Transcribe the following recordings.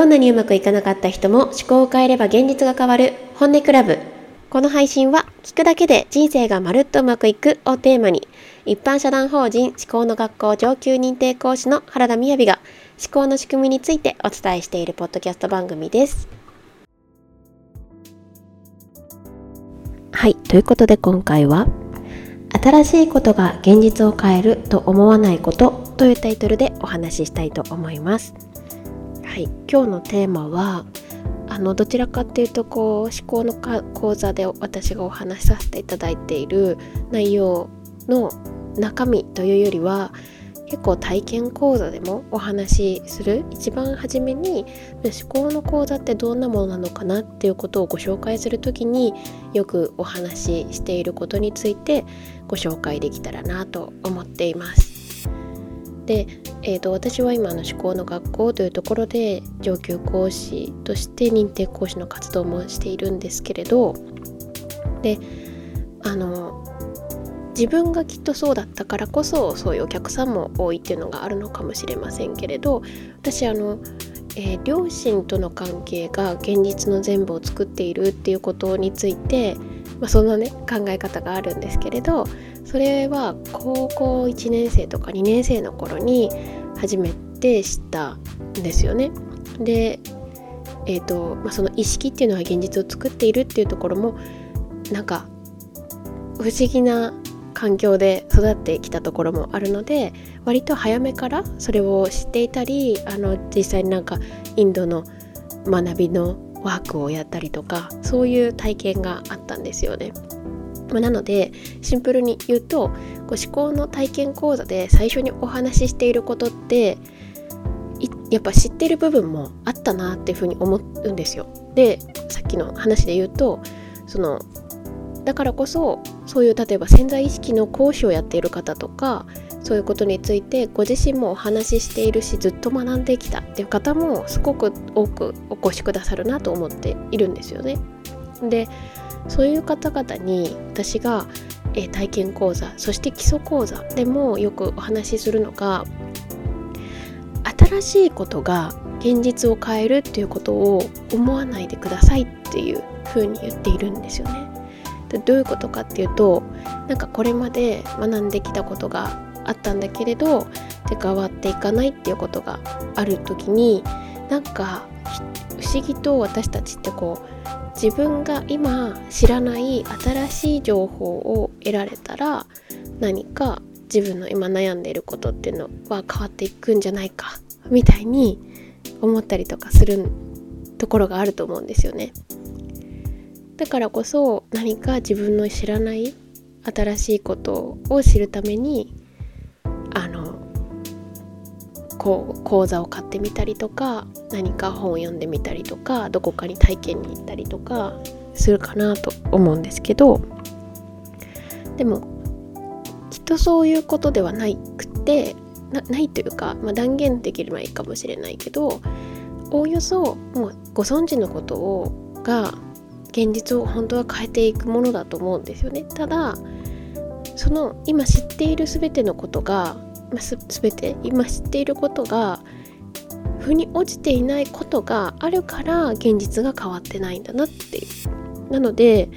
どんなにうまくいかなかった人も思考を変えれば現実が変わる本音クラブ。この配信は聞くだけで人生がまるっとうまくいくをテーマに一般社団法人思考の学校上級認定講師の原田雅が思考の仕組みについてお伝えしているポッドキャスト番組です。はいということで今回は新しいことが現実を変えると思わないことというタイトルでお話ししたいと思います。はい、今日のテーマはあのどちらかっていうとこう思考の講座で私がお話しさせていただいている内容の中身というよりは結構体験講座でもお話しする一番初めに思考の講座ってどんなものなのかなっていうことをご紹介する時によくお話ししていることについてご紹介できたらなと思っています。で、えーと、私は今の思考の学校というところで上級講師として認定講師の活動もしているんですけれどであの自分がきっとそうだったからこそそういうお客さんも多いっていうのがあるのかもしれませんけれど私あの、えー、両親との関係が現実の全部を作っているっていうことについて、まあ、そのね考え方があるんですけれどそれは高校1年生とか2年生の頃に初めて知ったんですよね。で、えーとまあ、その意識っていうのは現実を作っているっていうところもなんか不思議な環境で育ってきたところもあるので割と早めからそれを知っていたりあの実際になんかインドの学びのワークをやったりとかそういう体験があったんですよね。ま、なのでシンプルに言うとこう思考の体験講座で最初にお話ししていることってやっぱ知ってる部分もあったなっていうふうに思うんですよ。でさっきの話で言うとそのだからこそそういう例えば潜在意識の講師をやっている方とかそういうことについてご自身もお話ししているしずっと学んできたっていう方もすごく多くお越しくださるなと思っているんですよね。でそういう方々に私が、えー、体験講座そして基礎講座でもよくお話しするのが新しいことが現実を変えるっていうことを思わないでくださいっていうふうに言っているんですよね。でどういうことかっていうとなんかこれまで学んできたことがあったんだけれどで変わっていかないっていうことがある時になんか不思議と私たちってこう自分が今知らない新しい情報を得られたら何か自分の今悩んでいることっていうのは変わっていくんじゃないかみたいに思ったりとかするところがあると思うんですよね。だからこそ何か自分の知らない新しいことを知るためにこう講座を買ってみたりとか何か本を読んでみたりとかどこかに体験に行ったりとかするかなと思うんですけどでもきっとそういうことではなくてないというか、まあ、断言できればいいかもしれないけどおおよそもうご存知のことをが現実を本当は変えていくものだと思うんですよね。ただその今知っている全てのことがまあ、全て今知っていることが腑に落ちていないことがあるから現実が変わってないんだなっていう。なので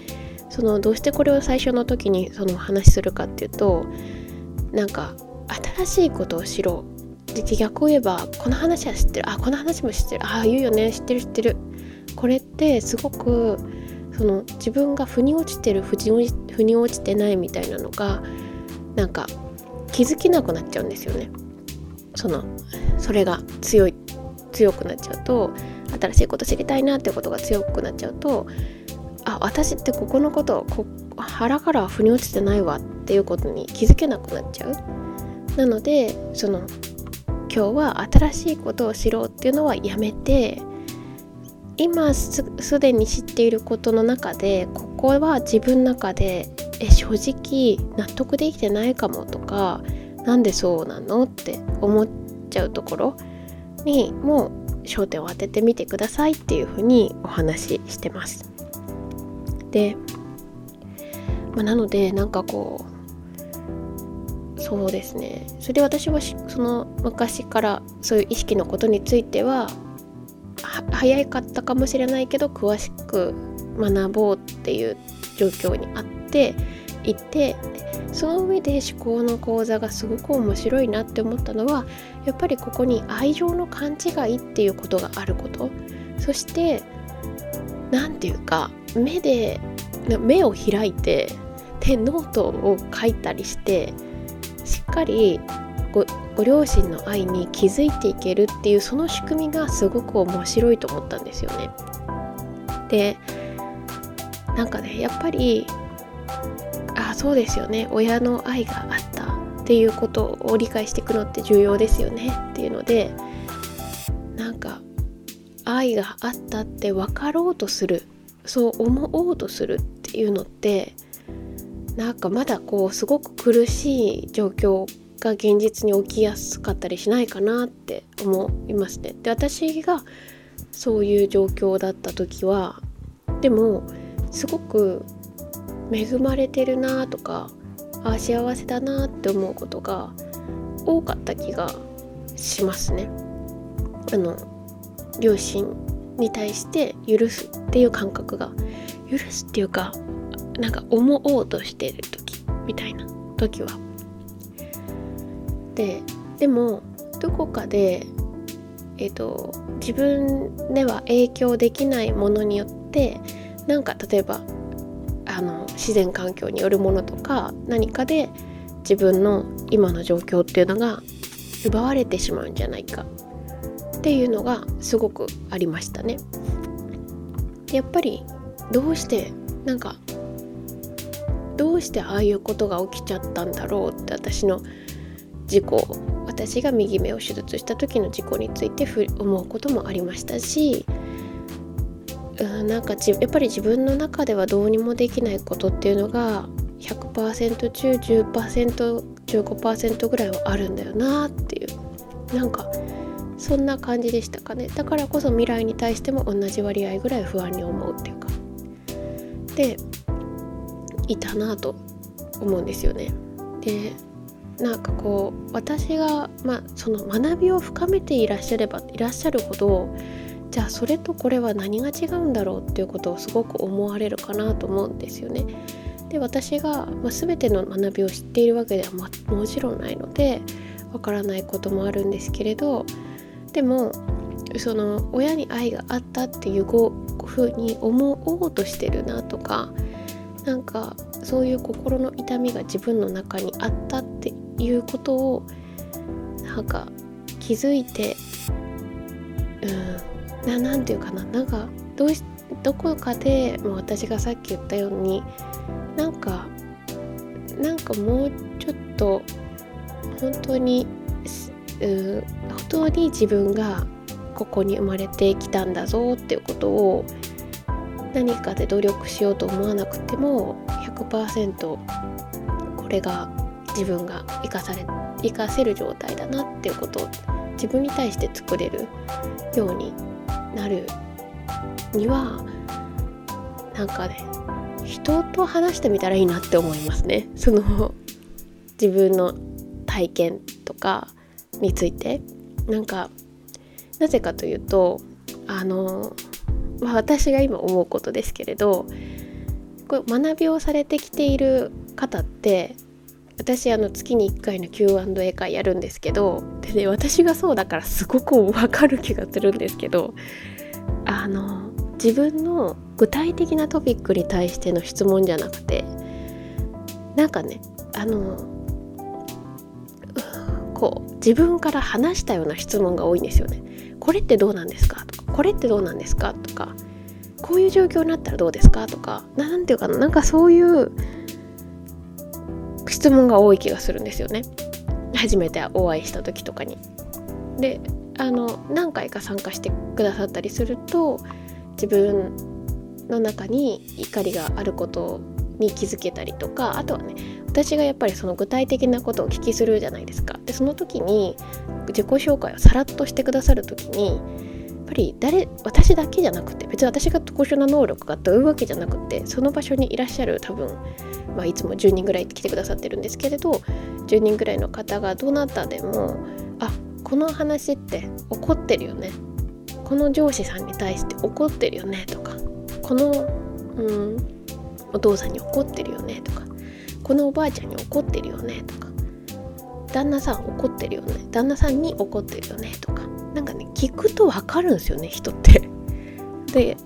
そのどうしてこれを最初の時にその話するかっていうとなんか新しいことを知ろう。で逆を言えばこの話は知ってる。あこの話も知ってる。ああ言うよね。知ってる知ってる。これってすごくその自分が腑に落ちてる腑に落ちてないみたいなのがなんか気づけなくなっちゃうんですよね。そのそれが強い強くなっちゃうと新しいこと知りたいなってことが強くなっちゃうとあ私ってここのことこ腹から腑に落ちてないわっていうことに気づけなくなっちゃう。なのでその今日は新しいことを知ろうっていうのはやめて今すでに知っていることの中でここは自分の中でえ正直納得できてないかもとかなんでそうなのって思っちゃうところにも焦点を当ててみてくださいっていうふうにお話ししてます。で、まあ、なのでなんかこうそうですねそれで私はその昔からそういう意識のことについては早かったかもしれないけど詳しく学ぼうっていう状況にあっていてその上で思考の講座がすごく面白いなって思ったのはやっぱりここに愛情の勘違いっていうことがあることそして何て言うか目で目を開いてでノートを書いたりしてしっかりごご両親の愛に気づいていけるっていうその仕組みがすごく面白いと思ったんですよね。でなんかねやっぱりあそうですよね。親の愛があったっていうことを理解していくのって重要ですよね。っていうのでなんか愛があったって分かろうとする。そう思おうとするっていうのってなんかまだこうすごく苦しい状況が現実に起きやすかったりしないかなって思いますね。で私がそういう状況だった時はでもすごく恵まれてるなとかあ幸せだなって思うことが多かった気がしますね。あの両親に対して許すっていう感覚が許すっていうかなんか思おうとしてる時みたいな時は。ででもどこかで、えーと、自分では影響できないものによってなんか例えばあの自然環境によるものとか何かで自分の今の状況っていうのが奪われてしまうんじゃないかっていうのがすごくありましたね。やっぱりどうしてなんかどうしてああいうことが起きちゃったんだろうって私の事故私が右目を手術した時の事故について思うこともありましたしなんかやっぱり自分の中ではどうにもできないことっていうのが100%中 10%15% ぐらいはあるんだよなっていう。なんかそんな感じでしたかね。だからこそ未来に対しても同じ割合ぐらい不安に思うっていうか。でいたなと思うんですよね。でなんかこう私が、まあ、その学びを深めていらっしゃればいらっしゃるほどじゃあそれとこれは何が違うんだろうっていうことをすごく思われるかなと思うんですよね。で私が、まあ、全ての学びを知っているわけでは、ま、もちろんないのでわからないこともあるんですけれどでもその親に愛があったっていうふうに思おうとしてるなとかなんかそういう心の痛みが自分の中にあったっていうことをなんか気づいてうんななんていうかななんかどうしどこかでもう私がさっき言ったようになんかなんかもうちょっと本当にう本当に自分がここに生まれてきたんだぞっていうことを何かで努力しようと思わなくても100%これが自分が生かされ生かせる状態だなっていうことを自分に対して作れるようになるにはなんかね人と話してみたらいいなって思いますね。その自分の体験とかについて。なんかなぜかというとあのまあ、私が今思うことですけれどこれ学びをされてきている方って私あの月に1回の Q&A 会やるんですけどでね私がそうだからすごくわかる気がするんですけどあの自分の具体的なトピックに対しての質問じゃなくてなんかねあのこう自分から話したような質問が多いんですよね。これってどうなんですか？とかこれってどうなんですか？とかこういう状況になったらどうですか？とか何ていうかななんかそういう質問が多い気がするんですよね初めてお会いした時とかに。であの何回か参加してくださったりすると自分の中に怒りがあることに気づけたりとかあとはね私がやっぱりその具体的なことをお聞きするじゃないですかでその時に自己紹介をさらっとしてくださる時にぱり誰私だけじゃなくて別に私が特殊な能力がというわけじゃなくてその場所にいらっしゃる多分、まあ、いつも10人ぐらい来てくださってるんですけれど10人ぐらいの方がどなたでもあこの話って怒ってるよね。この上司さんに対して怒ってるよねとかこの、うん、お父さんに怒ってるよねとかこのおばあちゃんに怒ってるよねとか旦那さん怒ってるよね旦那さんに怒ってるよねとかなんかね聞くと分かるんですよね人って。で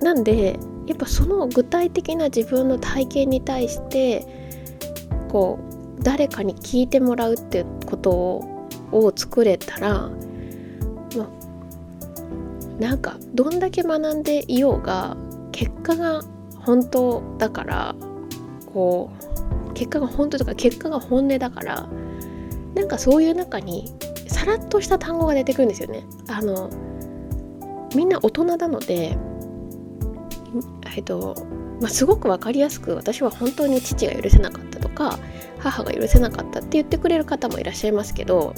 なんでやっぱその具体的な自分の体験に対してこう誰かに聞いてもらうってことをを作れたら、ま、なんかどんだけ学んでいようが結果が本当だからこう結果が本当とか結果が本音だからなんかそういう中にさらっとした単語が出てくるんですよね。あのみんな大人なので、えっとまあ、すごく分かりやすく私は本当に父が許せなかったとか母が許せなかったって言ってくれる方もいらっしゃいますけど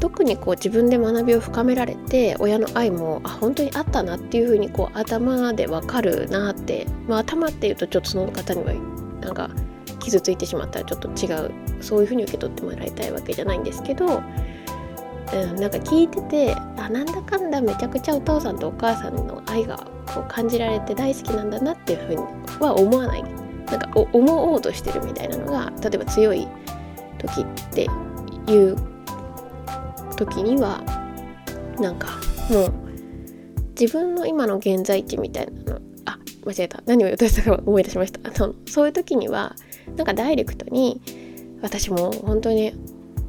特にこう自分で学びを深められて親の愛もあ本当にあったなっていうふうにこう頭で分かるなって、まあ、頭っていうとちょっとその方にはなんか傷ついてしまったらちょっと違う。そういうふうに受け取ってもらいたいわけじゃないんですけど、うん、なんか聞いててあなんだかんだめちゃくちゃお父さんとお母さんの愛がこう感じられて大好きなんだなっていうふうには思わない。なんか思おうとしてるみたいなのが例えば強い時っていう時にはなんかもう自分の今の現在地みたいなの間違えた何を言おうとしたか思い出しましたあのそういう時にはなんかダイレクトに私も本当に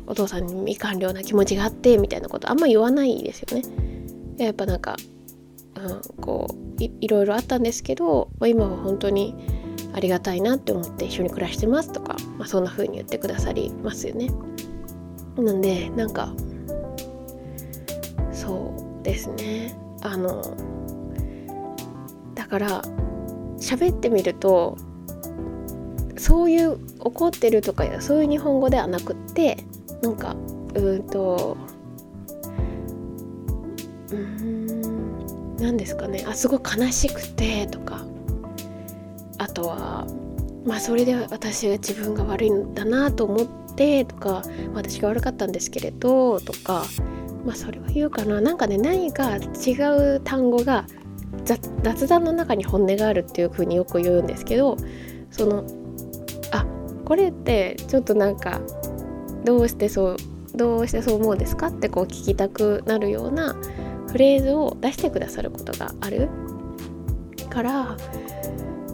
お父さんに未完了な気持ちがあってみたいなことあんま言わないですよね。やっぱなんか、うん、こういろいろあったんですけど、まあ、今は本当にありがたいなって思って一緒に暮らしてますとか、まあ、そんな風に言ってくださりますよね。なんでなんかそうですねあのだから喋ってみるとそういう怒ってるとかそういう日本語ではなくってなんかうんとうん何ですかね。あすごい悲しくてとか。あとはまあそれで私が自分が悪いんだなと思ってとか私が悪かったんですけれどとか。まあそれは言うかな。なんかね何か違う単語が雑談の中に本音があるっていう風によく言うんですけどそのあこれってちょっとなんかどうしてそうどうしてそう思うんですかってこう聞きたくなるようなフレーズを出してくださることがあるから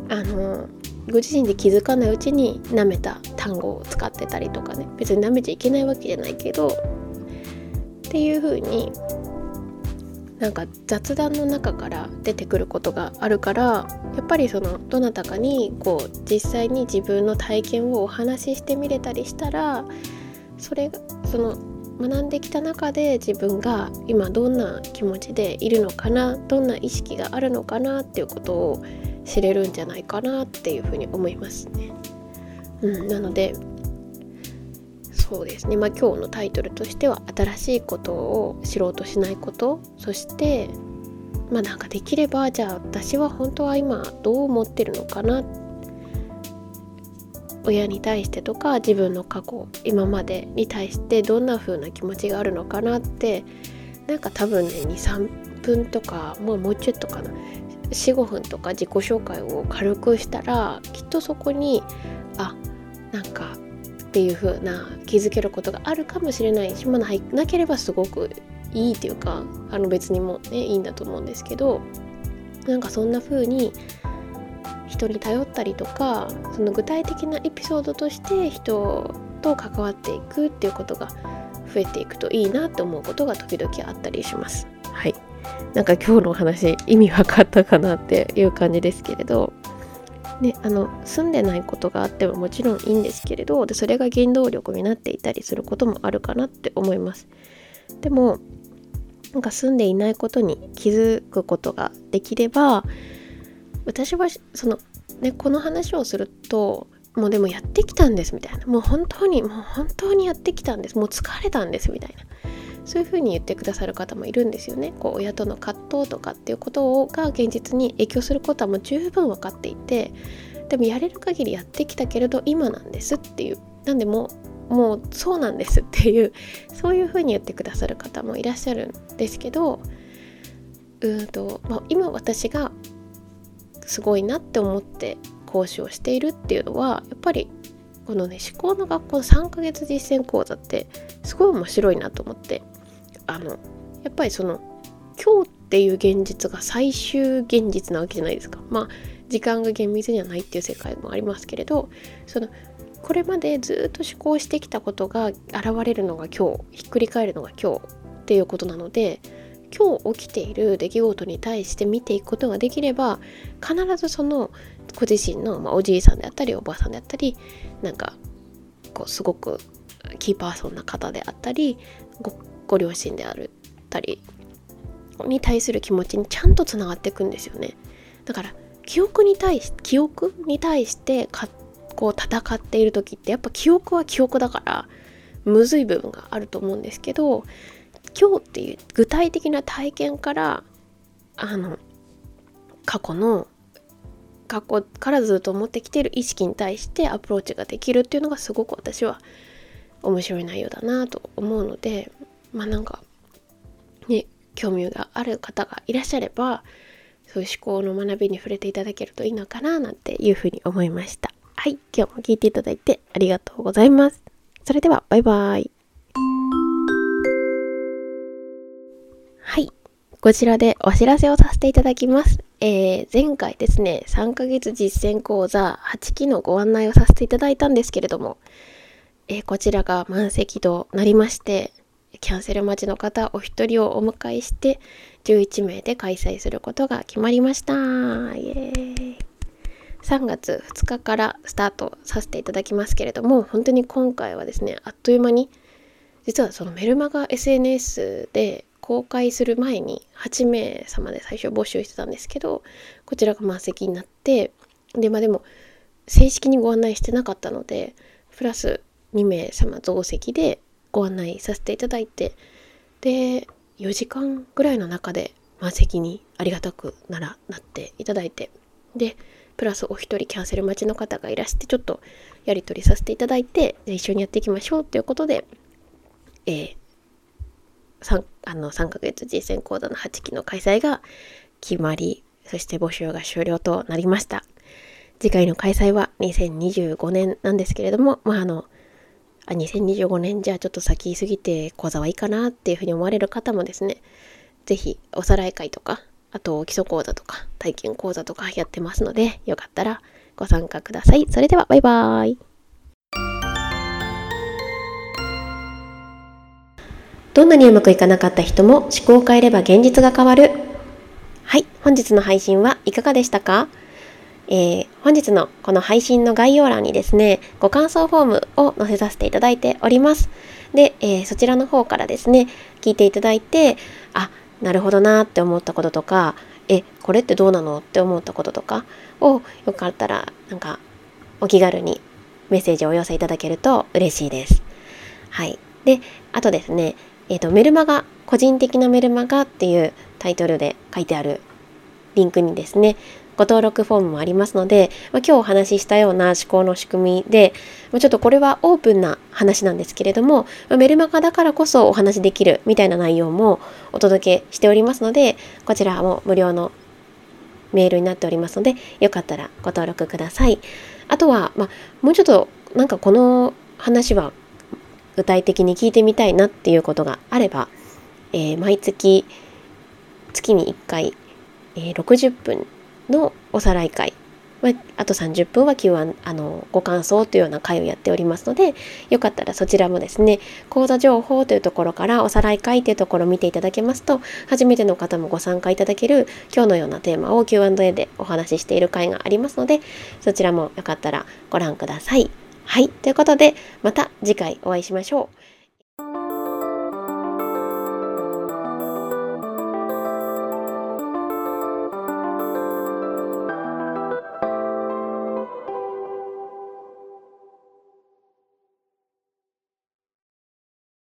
あのご自身で気づかないうちに舐めた単語を使ってたりとかね。別に舐めちゃいけないわけじゃないけどっていう風になんか雑談の中から出てくることがあるからやっぱりそのどなたかにこう実際に自分の体験をお話ししてみれたりしたらそれその学んできた中で自分が今どんな気持ちでいるのかなどんな意識があるのかなっていうことを知れるんじゃないかなっていうふうに思いますね。うん、なのでそうですね、まあ、今日のタイトルとしては新しいことを知ろうとしないこと。そしてまあなんかできればじゃあ私は本当は今どう思ってるのかな？親に対してとか自分の過去今までに対してどんな風な気持ちがあるのかなってなんか多分ね23分とかもうもうちょっとかな。45分とか自己紹介を軽くしたらきっとそこにあなんかっていう風な気づけることがあるかもしれないしまだなければすごくいいっていうかあの別にもねいいんだと思うんですけどなんかそんな風に人に頼ったりとかその具体的なエピソードとして人と関わっていくっていうことが増えていくといいなって思うことが時々あったりします。はいなんか今日のお話意味分かったかなっていう感じですけれどね、あの住んでないことがあってももちろんいいんですけれどでそれが原動力になっていたりすることもあるかなって思います。でもなんか住んでいないことに気づくことができれば私はその、ね、この話をするともうでもやってきたんですみたいな。もう本当にもう本当にやってきたんです。もう疲れたんですみたいな。そういうふうに言ってくださる方もいるんですよね。こう親との葛藤とかっていうことが現実に影響することはもう十分分かっていてでもやれる限りやってきたけれど今なんですっていう。なんでももうそうなんですっていうそういうふうに言ってくださる方もいらっしゃるんですけどうんと、まあ、今私がすごいなって思って講師をしているっていうのはやっぱりこのね思考の学校の3ヶ月実践講座ってすごい面白いなと思って。あのやっぱりその今日っていう現実が最終現実なわけじゃないですか。まあ時間が厳密にはないっていう世界もありますけれどそのこれまでずっと思考してきたことが現れるのが今日ひっくり返るのが今日っていうことなので今日起きている出来事に対して見ていくことができれば必ずそのご自身の、まあ、おじいさんであったりおばあさんであったりなんかこうすごくキーパーソンな方であったりごご両親であるたりに対する気持ちにちゃんとつながっていくんですよね。だから記憶に対し記憶に対してかこう戦っている時ってやっぱ記憶は記憶だからむずい部分があると思うんですけど今日っていう具体的な体験からあの過去の過去からずっと持ってきてる意識に対してアプローチができるっていうのがすごく私は面白い内容だなと思うのでまあなんかね興味がある方がいらっしゃればそういう思考の学びに触れていただけるといいのかななんていうふうに思いました。はい、今日も聞いていただいてありがとうございます。それではバイバイ。はい。こちらでお知らせをさせていただきます。えー、前回ですね、3ヶ月実践講座8期のご案内をさせていただいたんですけれども、えー、こちらが満席となりまして、キャンセル待ちの方お一人をお迎えして、11名で開催することが決まりました。イエーイ。3月2日からスタートさせていただきますけれども、本当に今回はですね、あっという間に、実はそのメルマガ SNS で公開する前に8名様で最初募集してたんですけどこちらが満席になってでまあでも正式にご案内してなかったのでプラス2名様増席でご案内させていただいてで4時間ぐらいの中で満席にありがたくならなっていただいてでプラスお一人キャンセル待ちの方がいらしてちょっとやり取りさせていただいて一緒にやっていきましょうということで、えー、3, あの3ヶ月実践講座の8期の開催が決まり、そして募集が終了となりました。次回の開催は2025年なんですけれども、まああの、あ2025年じゃあちょっと先過ぎて講座はいいかなっていうふうに思われる方もですね、是非おさらい会とか、あと基礎講座とか体験講座とかやってますので、よかったらご参加ください。それではバイバーイ。どんなにうまくいかなかった人も思考を変えれば現実が変わる。はい、本日の配信はいかがでしたか？えー、本日のこの配信の概要欄にですね、ご感想フォームを載せさせていただいております。で、えー、そちらの方からですね、聞いていただいて、あ、なるほどなって思ったこととか、え、これってどうなのって思ったこととかをよかったら、なんか、お気軽にメッセージをお寄せいただけると嬉しいです。はい。で、あとですね、えっ、ー、と、メルマガ、個人的なメルマガっていうタイトルで書いてあるリンクにですね、ご登録フォームもありますので、まあ、今日お話ししたような思考の仕組みで、まあ、ちょっとこれはオープンな話なんですけれども、まあ、メルマガだからこそお話しできるみたいな内容もお届けしておりますので、こちらも無料のメールになっておりますので、よかったらご登録ください。あとは、まあ、もうちょっとなんかこの話は具体的に聞いてみたいなっていうことがあれば、えー、毎月月に1回、えー、60分のおさらい会あと30分は Q&A あのご感想というような会をやっておりますのでよかったらそちらもですね講座情報というところからおさらい会というところを見ていただけますと初めての方もご参加いただける今日のようなテーマを Q&A でお話ししている会がありますのでそちらもよかったらご覧ください。はい。ということで、また次回お会いしましょう。